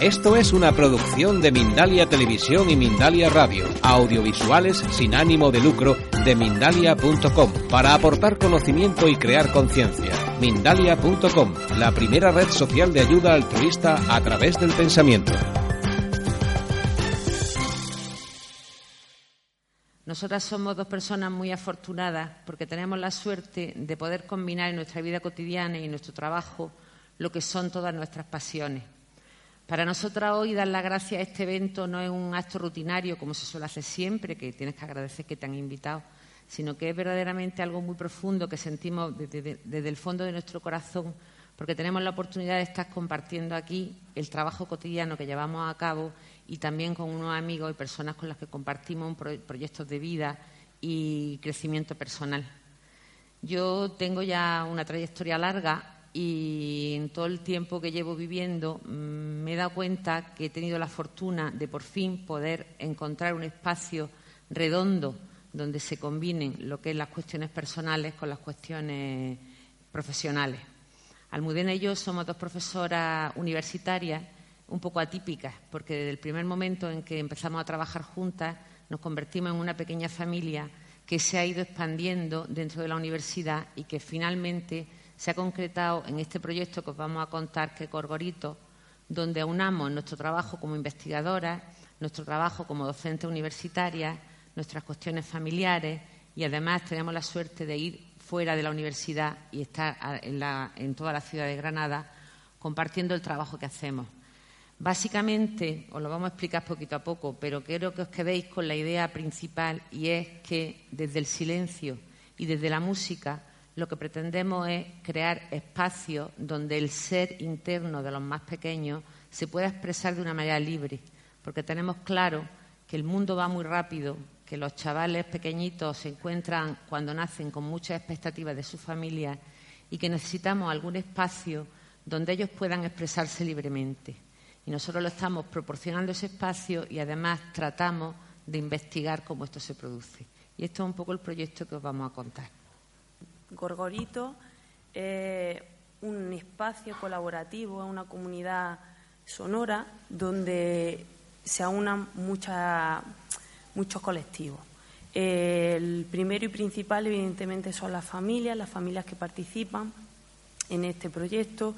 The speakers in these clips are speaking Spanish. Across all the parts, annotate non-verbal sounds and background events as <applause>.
Esto es una producción de Mindalia Televisión y Mindalia Radio, audiovisuales sin ánimo de lucro de mindalia.com, para aportar conocimiento y crear conciencia. Mindalia.com, la primera red social de ayuda altruista a través del pensamiento. Nosotras somos dos personas muy afortunadas porque tenemos la suerte de poder combinar en nuestra vida cotidiana y en nuestro trabajo lo que son todas nuestras pasiones. Para nosotras hoy dar la gracia a este evento no es un acto rutinario como se suele hacer siempre, que tienes que agradecer que te han invitado, sino que es verdaderamente algo muy profundo que sentimos desde, desde el fondo de nuestro corazón, porque tenemos la oportunidad de estar compartiendo aquí el trabajo cotidiano que llevamos a cabo y también con unos amigos y personas con las que compartimos proyectos de vida y crecimiento personal. Yo tengo ya una trayectoria larga y en todo el tiempo que llevo viviendo mm, me he dado cuenta que he tenido la fortuna de por fin poder encontrar un espacio redondo donde se combinen lo que es las cuestiones personales con las cuestiones profesionales. Almudena y yo somos dos profesoras universitarias un poco atípicas, porque desde el primer momento en que empezamos a trabajar juntas nos convertimos en una pequeña familia que se ha ido expandiendo dentro de la universidad y que finalmente se ha concretado en este proyecto que os vamos a contar, que Corgorito, donde aunamos nuestro trabajo como investigadoras, nuestro trabajo como docentes universitarias, nuestras cuestiones familiares y además tenemos la suerte de ir fuera de la universidad y estar en, en toda la ciudad de Granada compartiendo el trabajo que hacemos. Básicamente, os lo vamos a explicar poquito a poco, pero quiero que os quedéis con la idea principal y es que desde el silencio y desde la música lo que pretendemos es crear espacios donde el ser interno de los más pequeños se pueda expresar de una manera libre, porque tenemos claro que el mundo va muy rápido, que los chavales pequeñitos se encuentran cuando nacen con muchas expectativas de su familia y que necesitamos algún espacio donde ellos puedan expresarse libremente. Y nosotros lo estamos proporcionando ese espacio y además tratamos de investigar cómo esto se produce. Y esto es un poco el proyecto que os vamos a contar. Gorgorito es un espacio colaborativo, es una comunidad sonora donde se aunan muchos colectivos. El primero y principal, evidentemente, son las familias, las familias que participan en este proyecto,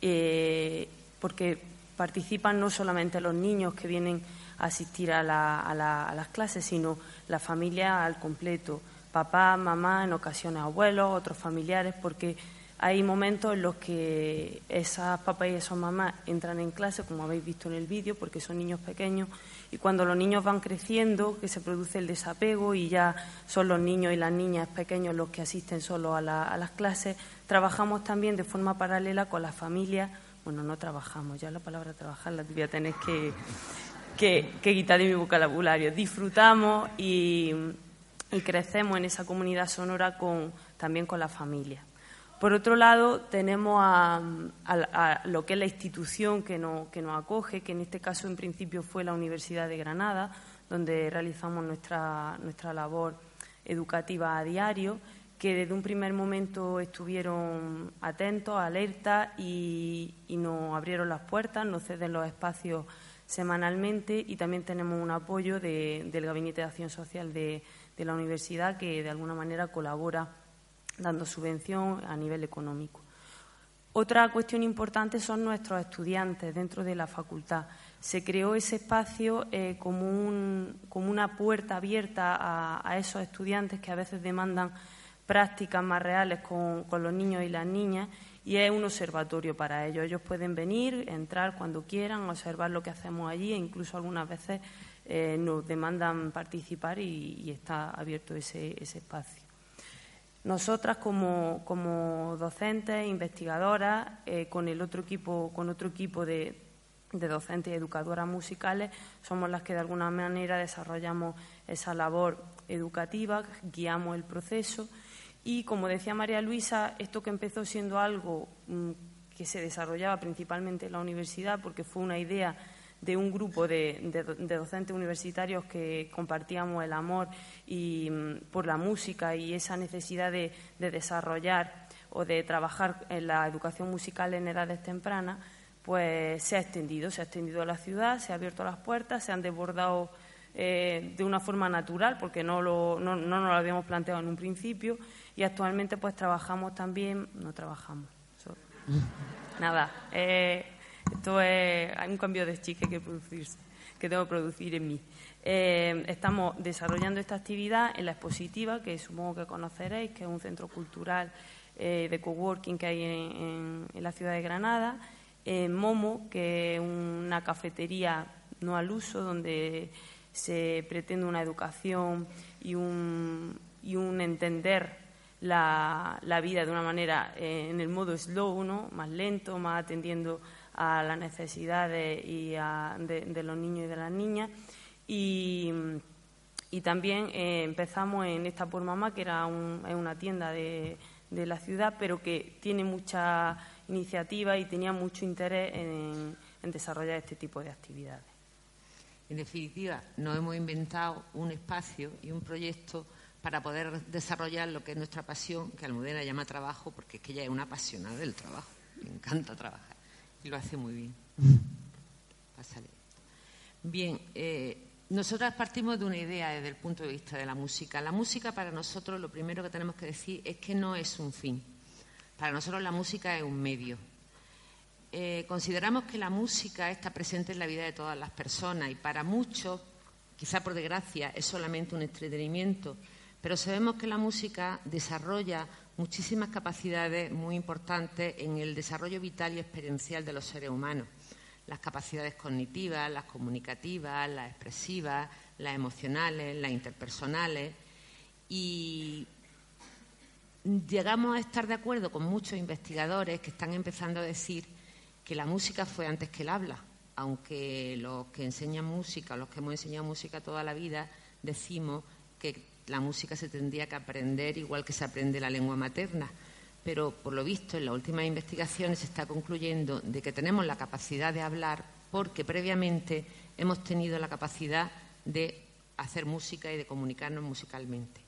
eh, porque participan no solamente los niños que vienen a asistir a, las clases, sino la familia al completo, papá, mamá, en ocasiones abuelos, otros familiares, porque hay momentos en los que esas papás y esas mamás entran en clase, como habéis visto en el vídeo, porque son niños pequeños, y cuando los niños van creciendo, que se produce el desapego y ya son los niños y las niñas pequeños los que asisten solo a, a las clases, trabajamos también de forma paralela con las familias bueno, no trabajamos, ya la palabra trabajar la voy a tener que, que, quitar de mi vocabulario. Disfrutamos y, crecemos en esa comunidad sonora con, también con la familia. Por otro lado, tenemos a, lo que es la institución que, que nos acoge, que en este caso en principio fue la Universidad de Granada, donde realizamos nuestra, nuestra labor educativa a diario que desde un primer momento estuvieron atentos, alertas y, nos abrieron las puertas, nos ceden los espacios semanalmente y también tenemos un apoyo del Gabinete de Acción Social de, la universidad que de alguna manera colabora dando subvención a nivel económico. Otra cuestión importante son nuestros estudiantes dentro de la facultad. Se creó ese espacio eh, como, una puerta abierta a esos estudiantes que a veces demandan prácticas más reales con, los niños y las niñas y es un observatorio para ellos. Ellos pueden venir, entrar cuando quieran, observar lo que hacemos allí e incluso algunas veces eh, nos demandan participar y, está abierto ese, espacio. Nosotras como, docentes, investigadoras, eh, con el otro equipo, con otro equipo de, de docentes y educadoras musicales, somos las que de alguna manera desarrollamos esa labor educativa, guiamos el proceso y como decía María Luisa, esto que empezó siendo algo mm, que se desarrollaba principalmente en la universidad, porque fue una idea de un grupo de, docentes universitarios que compartíamos el amor y, mm, por la música y esa necesidad de, desarrollar o de trabajar en la educación musical en edades tempranas, pues se ha extendido, se ha extendido a la ciudad, se ha abierto las puertas, se han desbordado eh, de una forma natural, porque no, lo, no, no nos lo habíamos planteado en un principio, y actualmente pues trabajamos también, no trabajamos, nada, eh, esto es un cambio de chique que producirse, que tengo que producir en mí. Eh, estamos desarrollando esta actividad en la expositiva, que supongo que conoceréis, que es un centro cultural de coworking que hay en, la ciudad de Granada, en Momo, que es una cafetería no al uso, donde se pretende una educación y un, y un entender la, vida de una manera eh, en el modo slow, ¿no? más lento, más atendiendo a las necesidades y de, los niños y de las niñas. Y, también eh, empezamos en esta por mamá, que era una tienda de, de, la ciudad, pero que tiene mucha iniciativa y tenía mucho interés en desarrollar este tipo de actividades. En definitiva, nos hemos inventado un espacio y un proyecto para poder desarrollar lo que es nuestra pasión, que Almudena llama trabajo, porque es que ella es una apasionada del trabajo, le encanta trabajar y lo hace muy bien. <laughs> Pásale. Bien, eh, nosotras partimos de una idea desde el punto de vista de la música. La música para nosotros lo primero que tenemos que decir es que no es un fin. Para nosotros la música es un medio. Eh, consideramos que la música está presente en la vida de todas las personas y para muchos, quizá por desgracia, es solamente un entretenimiento, pero sabemos que la música desarrolla muchísimas capacidades muy importantes en el desarrollo vital y experiencial de los seres humanos. Las capacidades cognitivas, las comunicativas, las expresivas, las emocionales, las interpersonales. Y llegamos a estar de acuerdo con muchos investigadores que están empezando a decir que la música fue antes que el habla, aunque los que enseñan música, los que hemos enseñado música toda la vida, decimos que la música se tendría que aprender igual que se aprende la lengua materna. Pero, por lo visto, en las últimas investigaciones se está concluyendo de que tenemos la capacidad de hablar porque previamente hemos tenido la capacidad de hacer música y de comunicarnos musicalmente.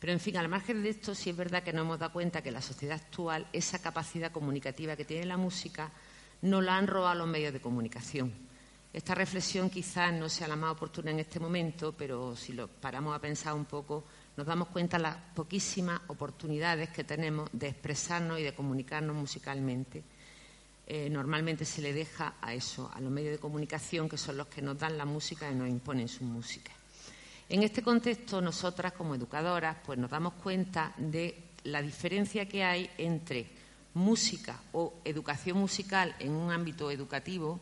Pero, en fin, al margen de esto, sí es verdad que nos hemos dado cuenta que la sociedad actual esa capacidad comunicativa que tiene la música no la han robado los medios de comunicación. Esta reflexión quizás no sea la más oportuna en este momento, pero si lo paramos a pensar un poco, nos damos cuenta de las poquísimas oportunidades que tenemos de expresarnos y de comunicarnos musicalmente. Eh, normalmente se le deja a eso, a los medios de comunicación, que son los que nos dan la música y nos imponen su música. En este contexto, nosotras como educadoras, pues nos damos cuenta de la diferencia que hay entre música o educación musical en un ámbito educativo,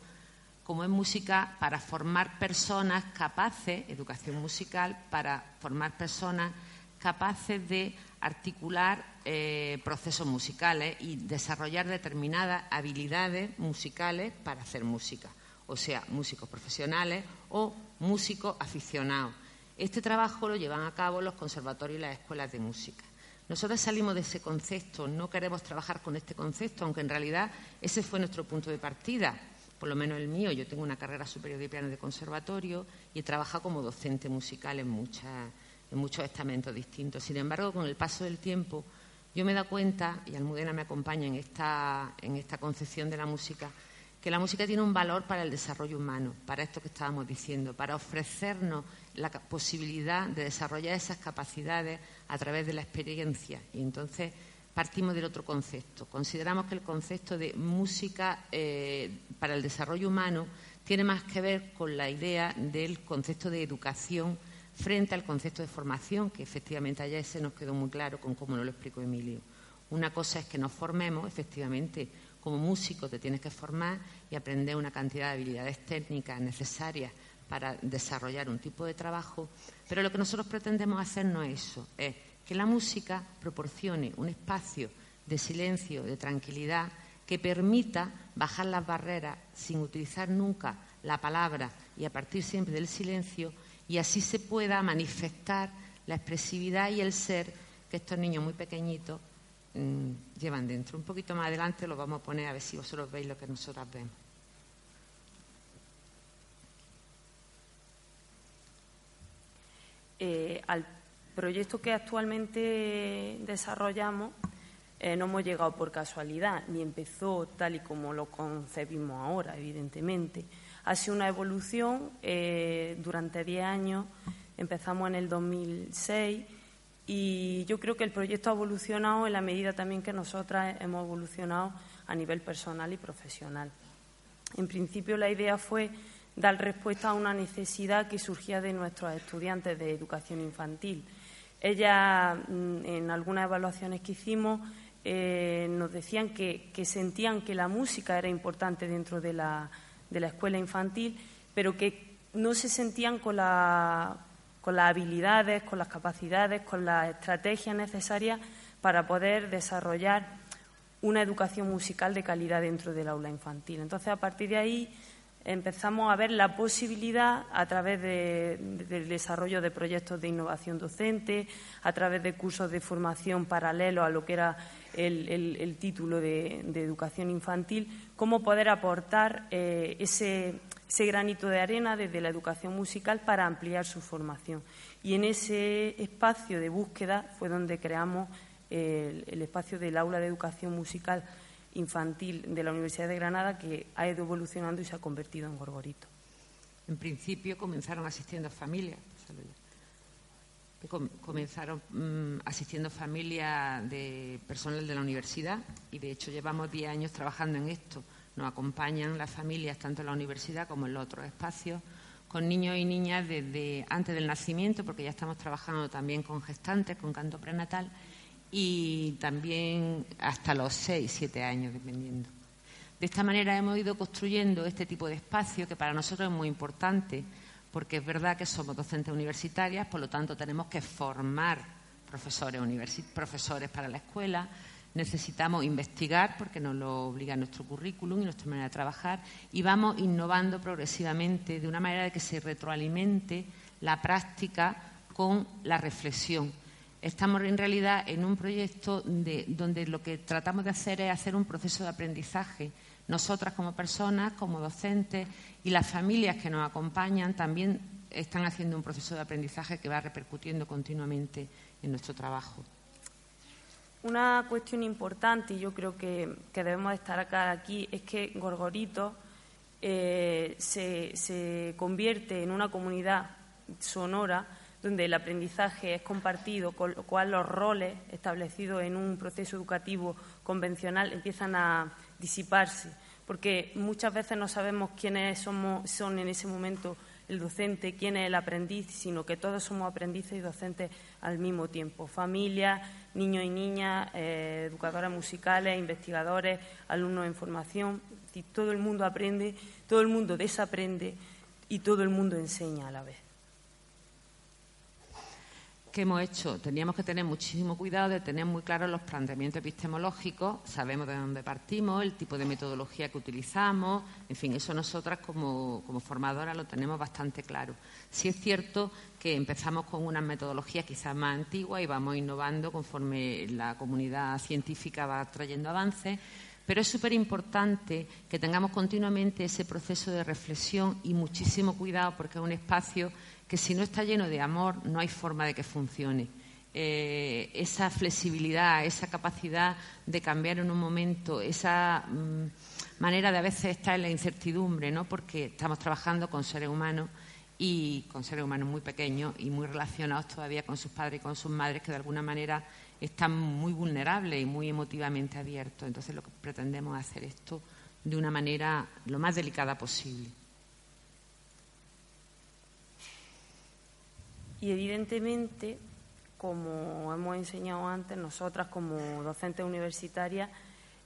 como es música para formar personas capaces, educación musical para formar personas capaces de articular eh, procesos musicales y desarrollar determinadas habilidades musicales para hacer música, o sea, músicos profesionales o músicos aficionados. Este trabajo lo llevan a cabo los conservatorios y las escuelas de música. Nosotros salimos de ese concepto, no queremos trabajar con este concepto, aunque en realidad ese fue nuestro punto de partida, por lo menos el mío. Yo tengo una carrera superior de piano de conservatorio y he trabajado como docente musical en, en muchos estamentos distintos. Sin embargo, con el paso del tiempo, yo me dado cuenta, y Almudena me acompaña en esta, en esta concepción de la música, que la música tiene un valor para el desarrollo humano, para esto que estábamos diciendo, para ofrecernos la posibilidad de desarrollar esas capacidades a través de la experiencia. Y entonces partimos del otro concepto. Consideramos que el concepto de música eh, para el desarrollo humano tiene más que ver con la idea del concepto de educación frente al concepto de formación, que efectivamente ayer se nos quedó muy claro con cómo nos lo explicó Emilio. Una cosa es que nos formemos, efectivamente, como músico te tienes que formar y aprender una cantidad de habilidades técnicas necesarias para desarrollar un tipo de trabajo, pero lo que nosotros pretendemos hacer no es eso, es que la música proporcione un espacio de silencio, de tranquilidad, que permita bajar las barreras sin utilizar nunca la palabra y a partir siempre del silencio, y así se pueda manifestar la expresividad y el ser que estos niños muy pequeñitos Mm, llevan dentro. Un poquito más adelante lo vamos a poner a ver si vosotros veis lo que nosotras vemos. Eh, al proyecto que actualmente desarrollamos eh, no hemos llegado por casualidad, ni empezó tal y como lo concebimos ahora, evidentemente. Ha sido una evolución eh, durante 10 años, empezamos en el 2006 y yo creo que el proyecto ha evolucionado en la medida también que nosotras hemos evolucionado a nivel personal y profesional. En principio la idea fue dar respuesta a una necesidad que surgía de nuestros estudiantes de educación infantil. Ellas, mm, en algunas evaluaciones que hicimos, eh, nos decían que, sentían que la música era importante dentro de la, de la escuela infantil, pero que no se sentían con, con las habilidades, con las capacidades, con las estrategias necesarias para poder desarrollar una educación musical de calidad dentro del aula infantil. Entonces, a partir de ahí empezamos a ver la posibilidad a través del desarrollo de proyectos de innovación docente, a través de cursos de formación paralelo a lo que era el, título de, educación infantil, cómo poder aportar eh, ese, granito de arena desde la educación musical para ampliar su formación. Y en ese espacio de búsqueda fue donde creamos el, el espacio del aula de educación musical infantil de la Universidad de Granada que ha ido evolucionando y se ha convertido en Gorgorito. En principio comenzaron asistiendo familias, comenzaron mm, asistiendo familias de personal de la universidad y de hecho llevamos 10 años trabajando en esto. Nos acompañan las familias tanto en la universidad como en los otros espacios con niños y niñas desde antes del nacimiento, porque ya estamos trabajando también con gestantes, con canto prenatal y también hasta los 6, 7 años, dependiendo. De esta manera hemos ido construyendo este tipo de espacio que para nosotros es muy importante, porque es verdad que somos docentes universitarias, por lo tanto tenemos que formar profesores, profesores para la escuela, necesitamos investigar porque nos lo obliga nuestro currículum y nuestra manera de trabajar y vamos innovando progresivamente de una manera de que se retroalimente la práctica con la reflexión Estamos en realidad en un proyecto donde lo que tratamos de hacer es hacer un proceso de aprendizaje. Nosotras como personas, como docentes y las familias que nos acompañan también están haciendo un proceso de aprendizaje que va repercutiendo continuamente en nuestro trabajo. Una cuestión importante, y yo creo que, debemos estar acá aquí, es que Gorgorito eh, se convierte en una comunidad sonora donde el aprendizaje es compartido, con lo cual los roles establecidos en un proceso educativo convencional empiezan a disiparse, porque muchas veces no sabemos quiénes somos, son en ese momento el docente, quién es el aprendiz, sino que todos somos aprendices y docentes al mismo tiempo. Familias, niños y niñas, eh, educadoras musicales, investigadores, alumnos en formación. Todo el mundo aprende, todo el mundo desaprende y todo el mundo enseña a la vez. ¿Qué hemos hecho? Teníamos que tener muchísimo cuidado de tener muy claros los planteamientos epistemológicos, sabemos de dónde partimos, el tipo de metodología que utilizamos, en fin, eso nosotras como, como formadoras lo tenemos bastante claro. Sí es cierto que empezamos con unas metodologías quizás más antiguas y vamos innovando conforme la comunidad científica va trayendo avances, pero es súper importante que tengamos continuamente ese proceso de reflexión y muchísimo cuidado porque es un espacio que si no está lleno de amor no hay forma de que funcione. Eh, esa flexibilidad, esa capacidad de cambiar en un momento, esa mm, manera de a veces estar en la incertidumbre, ¿no? porque estamos trabajando con seres humanos y con seres humanos muy pequeños y muy relacionados todavía con sus padres y con sus madres que de alguna manera están muy vulnerables y muy emotivamente abiertos. Entonces lo que pretendemos es hacer esto de una manera lo más delicada posible. Y evidentemente, como hemos enseñado antes, nosotras como docentes universitarias,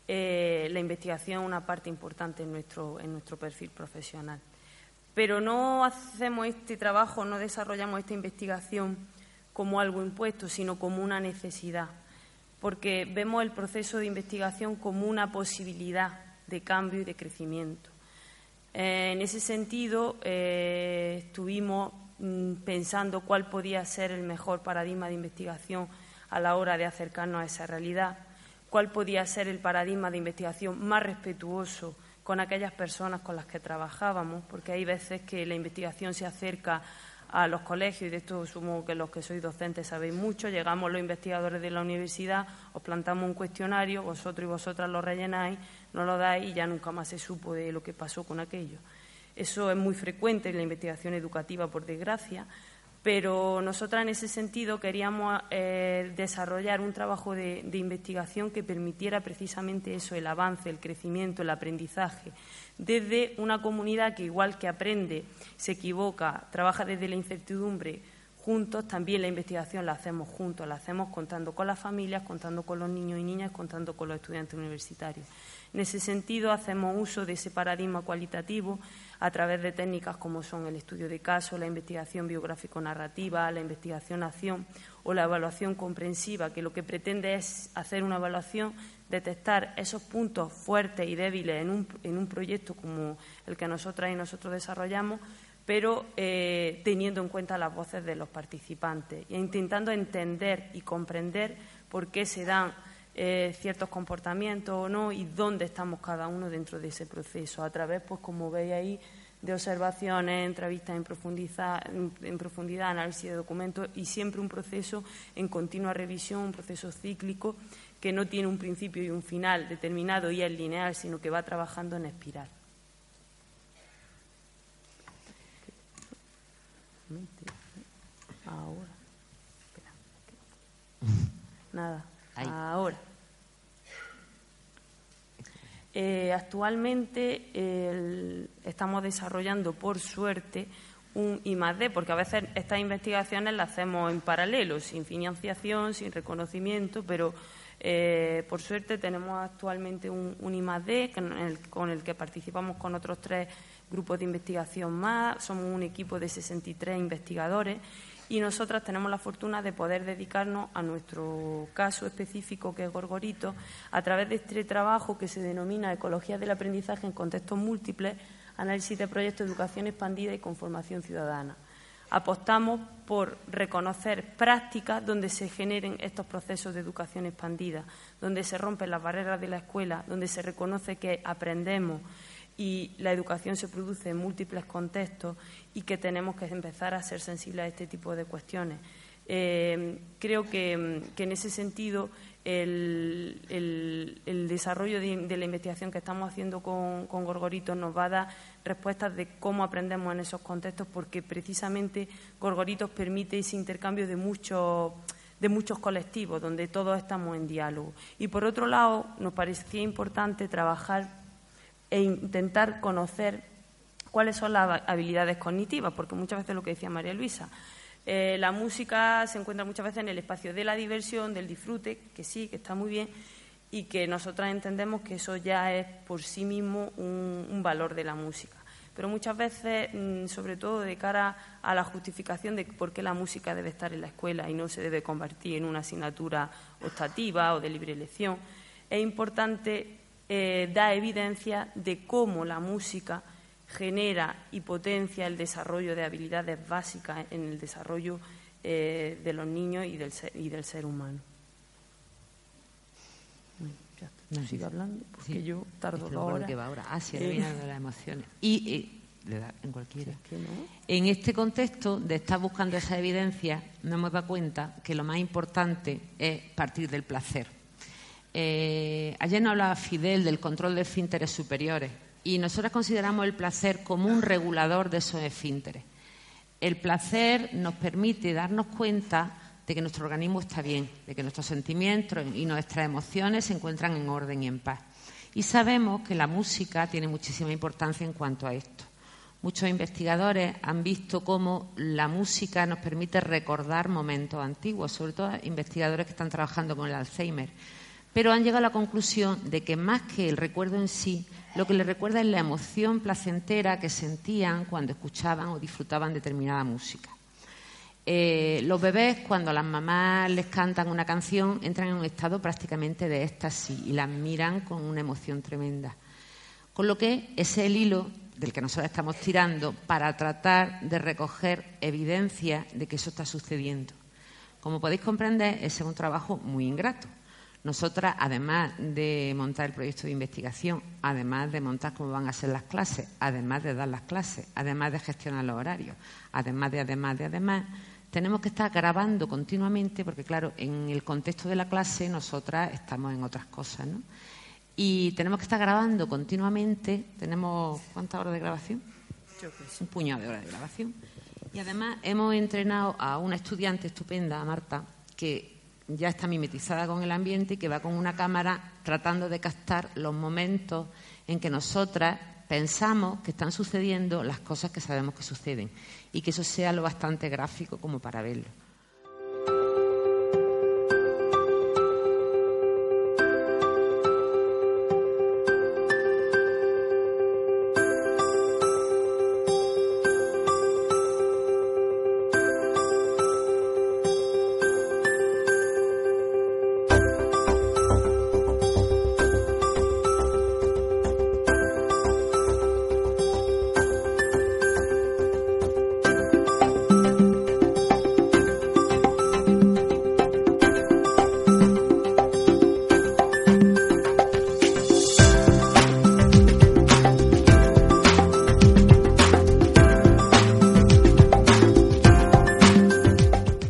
eh, la investigación es una parte importante en nuestro, en nuestro perfil profesional. Pero no hacemos este trabajo, no desarrollamos esta investigación como algo impuesto, sino como una necesidad, porque vemos el proceso de investigación como una posibilidad de cambio y de crecimiento. Eh, en ese sentido, eh, estuvimos pensando cuál podía ser el mejor paradigma de investigación a la hora de acercarnos a esa realidad, cuál podía ser el paradigma de investigación más respetuoso con aquellas personas con las que trabajábamos, porque hay veces que la investigación se acerca a los colegios, y de esto sumo que los que sois docentes sabéis mucho, llegamos los investigadores de la universidad, os plantamos un cuestionario, vosotros y vosotras lo rellenáis, no lo dais y ya nunca más se supo de lo que pasó con aquello. Eso es muy frecuente en la investigación educativa, por desgracia, pero nosotras en ese sentido queríamos eh, desarrollar un trabajo de, investigación que permitiera precisamente eso, el avance, el crecimiento, el aprendizaje, desde una comunidad que igual que aprende, se equivoca, trabaja desde la incertidumbre, juntos, también la investigación la hacemos juntos, la hacemos contando con las familias, contando con los niños y niñas, contando con los estudiantes universitarios. En ese sentido, hacemos uso de ese paradigma cualitativo a través de técnicas como son el estudio de casos, la investigación biográfico-narrativa, la investigación-acción o la evaluación comprensiva, que lo que pretende es hacer una evaluación, detectar esos puntos fuertes y débiles en un, en un proyecto como el que nosotras y nosotros desarrollamos pero eh, teniendo en cuenta las voces de los participantes e intentando entender y comprender por qué se dan eh, ciertos comportamientos o no y dónde estamos cada uno dentro de ese proceso, a través, pues como veis ahí, de observaciones, entrevistas en profundidad, en profundidad, análisis de documentos y siempre un proceso en continua revisión, un proceso cíclico que no tiene un principio y un final determinado y es lineal, sino que va trabajando en espiral. Ahora. Nada. Ahora. Eh, actualmente estamos desarrollando, por suerte, un I+D, porque a veces estas investigaciones las hacemos en paralelo, sin financiación, sin reconocimiento, pero eh, por suerte tenemos actualmente un, un I+D con el que participamos con otros tres grupos de investigación más, somos un equipo de 63 investigadores y nosotras tenemos la fortuna de poder dedicarnos a nuestro caso específico, que es Gorgorito, a través de este trabajo que se denomina Ecología del Aprendizaje en Contextos Múltiples, Análisis de Proyectos de Educación Expandida y Conformación Ciudadana. Apostamos por reconocer prácticas donde se generen estos procesos de educación expandida, donde se rompen las barreras de la escuela, donde se reconoce que aprendemos y la educación se produce en múltiples contextos y que tenemos que empezar a ser sensibles a este tipo de cuestiones. Eh, creo que, en ese sentido el, desarrollo de, la investigación que estamos haciendo con, con Gorgorito nos va a dar respuestas de cómo aprendemos en esos contextos, porque precisamente Gorgoritos permite ese intercambio de muchos de muchos colectivos, donde todos estamos en diálogo. Y por otro lado, nos parecía importante trabajar e intentar conocer cuáles son las habilidades cognitivas, porque muchas veces lo que decía María Luisa, eh, la música se encuentra muchas veces en el espacio de la diversión, del disfrute, que sí, que está muy bien, y que nosotras entendemos que eso ya es por sí mismo un, valor de la música. Pero muchas veces, mm, sobre todo de cara a la justificación de por qué la música debe estar en la escuela y no se debe convertir en una asignatura optativa o de libre elección, es importante eh, da evidencia de cómo la música genera y potencia el desarrollo de habilidades básicas en el desarrollo eh, de los niños y del ser, y del ser humano. No sigo hablando porque yo tardo dos horas. Que va ahora. Ah, sí, eh. las emociones. Y, le da en cualquiera. En este contexto de estar buscando esa evidencia, nos hemos dado cuenta que lo más importante es partir del placer. Eh, ayer nos hablaba Fidel del control de esfínteres superiores y nosotros consideramos el placer como un regulador de esos esfínteres. El placer nos permite darnos cuenta de que nuestro organismo está bien, de que nuestros sentimientos y nuestras emociones se encuentran en orden y en paz. Y sabemos que la música tiene muchísima importancia en cuanto a esto. Muchos investigadores han visto cómo la música nos permite recordar momentos antiguos, sobre todo investigadores que están trabajando con el Alzheimer pero han llegado a la conclusión de que más que el recuerdo en sí, lo que les recuerda es la emoción placentera que sentían cuando escuchaban o disfrutaban determinada música. Eh, los bebés, cuando las mamás les cantan una canción, entran en un estado prácticamente de éxtasis y las miran con una emoción tremenda. Con lo que ese es el hilo del que nosotros estamos tirando para tratar de recoger evidencia de que eso está sucediendo. Como podéis comprender, ese es un trabajo muy ingrato Nosotras, además de montar el proyecto de investigación, además de montar cómo van a ser las clases, además de dar las clases, además de gestionar los horarios, además de, además de, además, tenemos que estar grabando continuamente, porque claro, en el contexto de la clase nosotras estamos en otras cosas, ¿no? Y tenemos que estar grabando continuamente. ¿Tenemos cuántas horas de grabación? Un puñado de horas de grabación. Y además hemos entrenado a una estudiante estupenda, Marta, que ya está mimetizada con el ambiente y que va con una cámara tratando de captar los momentos en que nosotras pensamos que están sucediendo las cosas que sabemos que suceden y que eso sea lo bastante gráfico como para verlo.